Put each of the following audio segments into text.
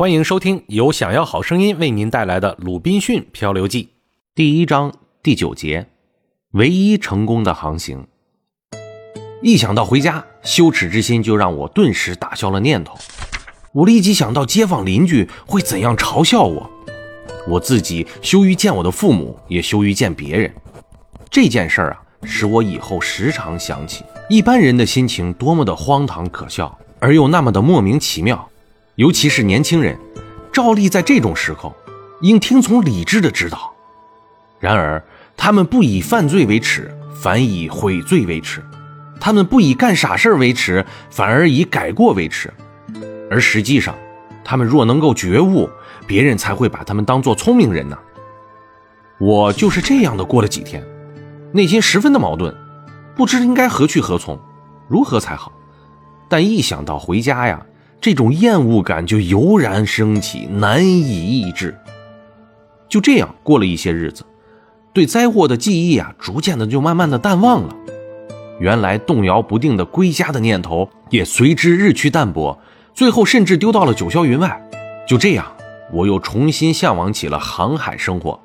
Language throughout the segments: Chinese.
欢迎收听由想要好声音为您带来的《鲁滨逊漂流记》第一章第九节：唯一成功的航行。一想到回家，羞耻之心就让我顿时打消了念头。我立即想到街坊邻居会怎样嘲笑我，我自己羞于见我的父母，也羞于见别人。这件事儿啊，使我以后时常想起一般人的心情多么的荒唐可笑，而又那么的莫名其妙。尤其是年轻人，照例在这种时候应听从理智的指导。然而，他们不以犯罪为耻，反以悔罪为耻；他们不以干傻事为耻，反而以改过为耻。而实际上，他们若能够觉悟，别人才会把他们当做聪明人呢。我就是这样的过了几天，内心十分的矛盾，不知应该何去何从，如何才好。但一想到回家呀，这种厌恶感就油然升起，难以抑制。就这样过了一些日子，对灾祸的记忆啊，逐渐的就慢慢的淡忘了。原来动摇不定的归家的念头也随之日趋淡薄，最后甚至丢到了九霄云外。就这样，我又重新向往起了航海生活。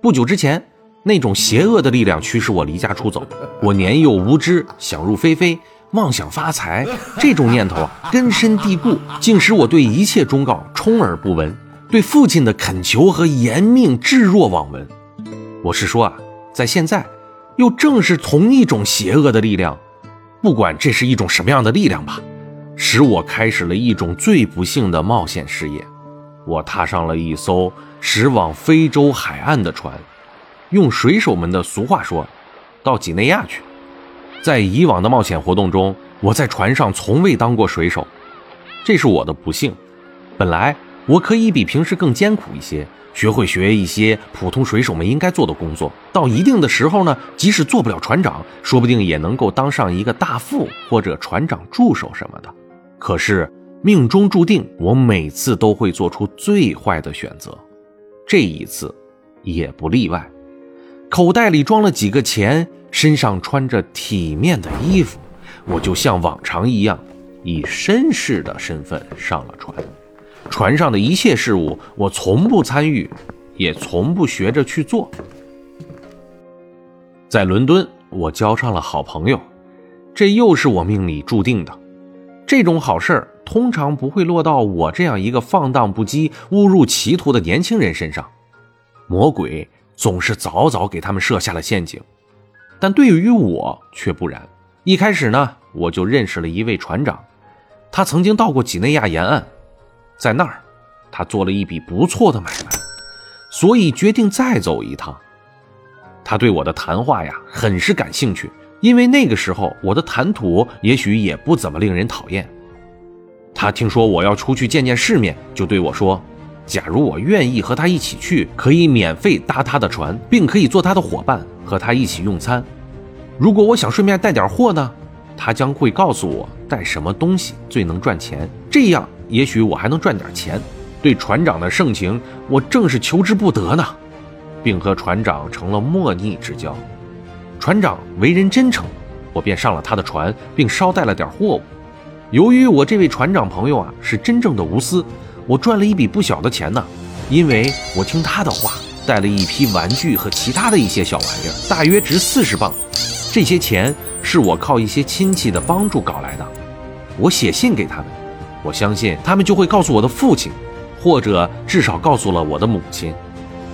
不久之前，那种邪恶的力量驱使我离家出走，我年幼无知，想入非非。妄想发财这种念头啊根深蒂固，竟使我对一切忠告充耳不闻，对父亲的恳求和严命置若罔闻。我是说啊，在现在，又正是同一种邪恶的力量，不管这是一种什么样的力量吧，使我开始了一种最不幸的冒险事业。我踏上了一艘驶往非洲海岸的船，用水手们的俗话说，到几内亚去。在以往的冒险活动中，我在船上从未当过水手，这是我的不幸。本来我可以比平时更艰苦一些，学会学一些普通水手们应该做的工作。到一定的时候呢，即使做不了船长，说不定也能够当上一个大副或者船长助手什么的。可是命中注定，我每次都会做出最坏的选择，这一次也不例外。口袋里装了几个钱。身上穿着体面的衣服，我就像往常一样，以绅士的身份上了船。船上的一切事物，我从不参与，也从不学着去做。在伦敦，我交上了好朋友，这又是我命里注定的。这种好事儿通常不会落到我这样一个放荡不羁、误入歧途的年轻人身上。魔鬼总是早早给他们设下了陷阱。但对于我却不然。一开始呢，我就认识了一位船长，他曾经到过几内亚沿岸，在那儿，他做了一笔不错的买卖，所以决定再走一趟。他对我的谈话呀，很是感兴趣，因为那个时候我的谈吐也许也不怎么令人讨厌。他听说我要出去见见世面，就对我说：“假如我愿意和他一起去，可以免费搭他的船，并可以做他的伙伴。”和他一起用餐，如果我想顺便带点货呢，他将会告诉我带什么东西最能赚钱，这样也许我还能赚点钱。对船长的盛情，我正是求之不得呢，并和船长成了莫逆之交。船长为人真诚，我便上了他的船，并捎带了点货物。由于我这位船长朋友啊是真正的无私，我赚了一笔不小的钱呢，因为我听他的话。带了一批玩具和其他的一些小玩意儿，大约值四十磅。这些钱是我靠一些亲戚的帮助搞来的。我写信给他们，我相信他们就会告诉我的父亲，或者至少告诉了我的母亲。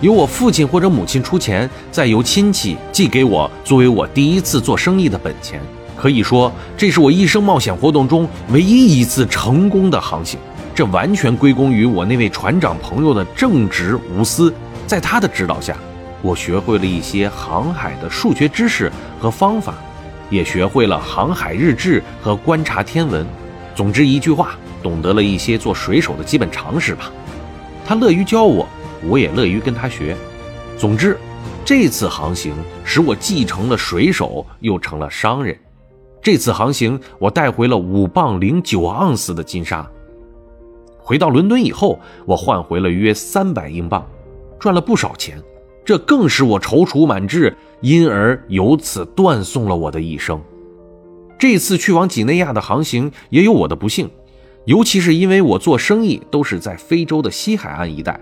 由我父亲或者母亲出钱，再由亲戚寄给我，作为我第一次做生意的本钱。可以说，这是我一生冒险活动中唯一一次成功的航行。这完全归功于我那位船长朋友的正直无私。在他的指导下，我学会了一些航海的数学知识和方法，也学会了航海日志和观察天文。总之一句话，懂得了一些做水手的基本常识吧。他乐于教我，我也乐于跟他学。总之，这次航行使我既成了水手，又成了商人。这次航行，我带回了五磅零九盎司的金沙。回到伦敦以后，我换回了约三百英镑。赚了不少钱，这更使我踌躇满志，因而由此断送了我的一生。这次去往几内亚的航行也有我的不幸，尤其是因为我做生意都是在非洲的西海岸一带，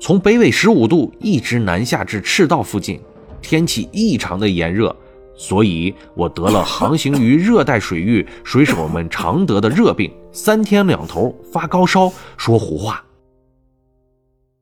从北纬十五度一直南下至赤道附近，天气异常的炎热，所以我得了航行于热带水域水手们常得的热病，三天两头发高烧，说胡话。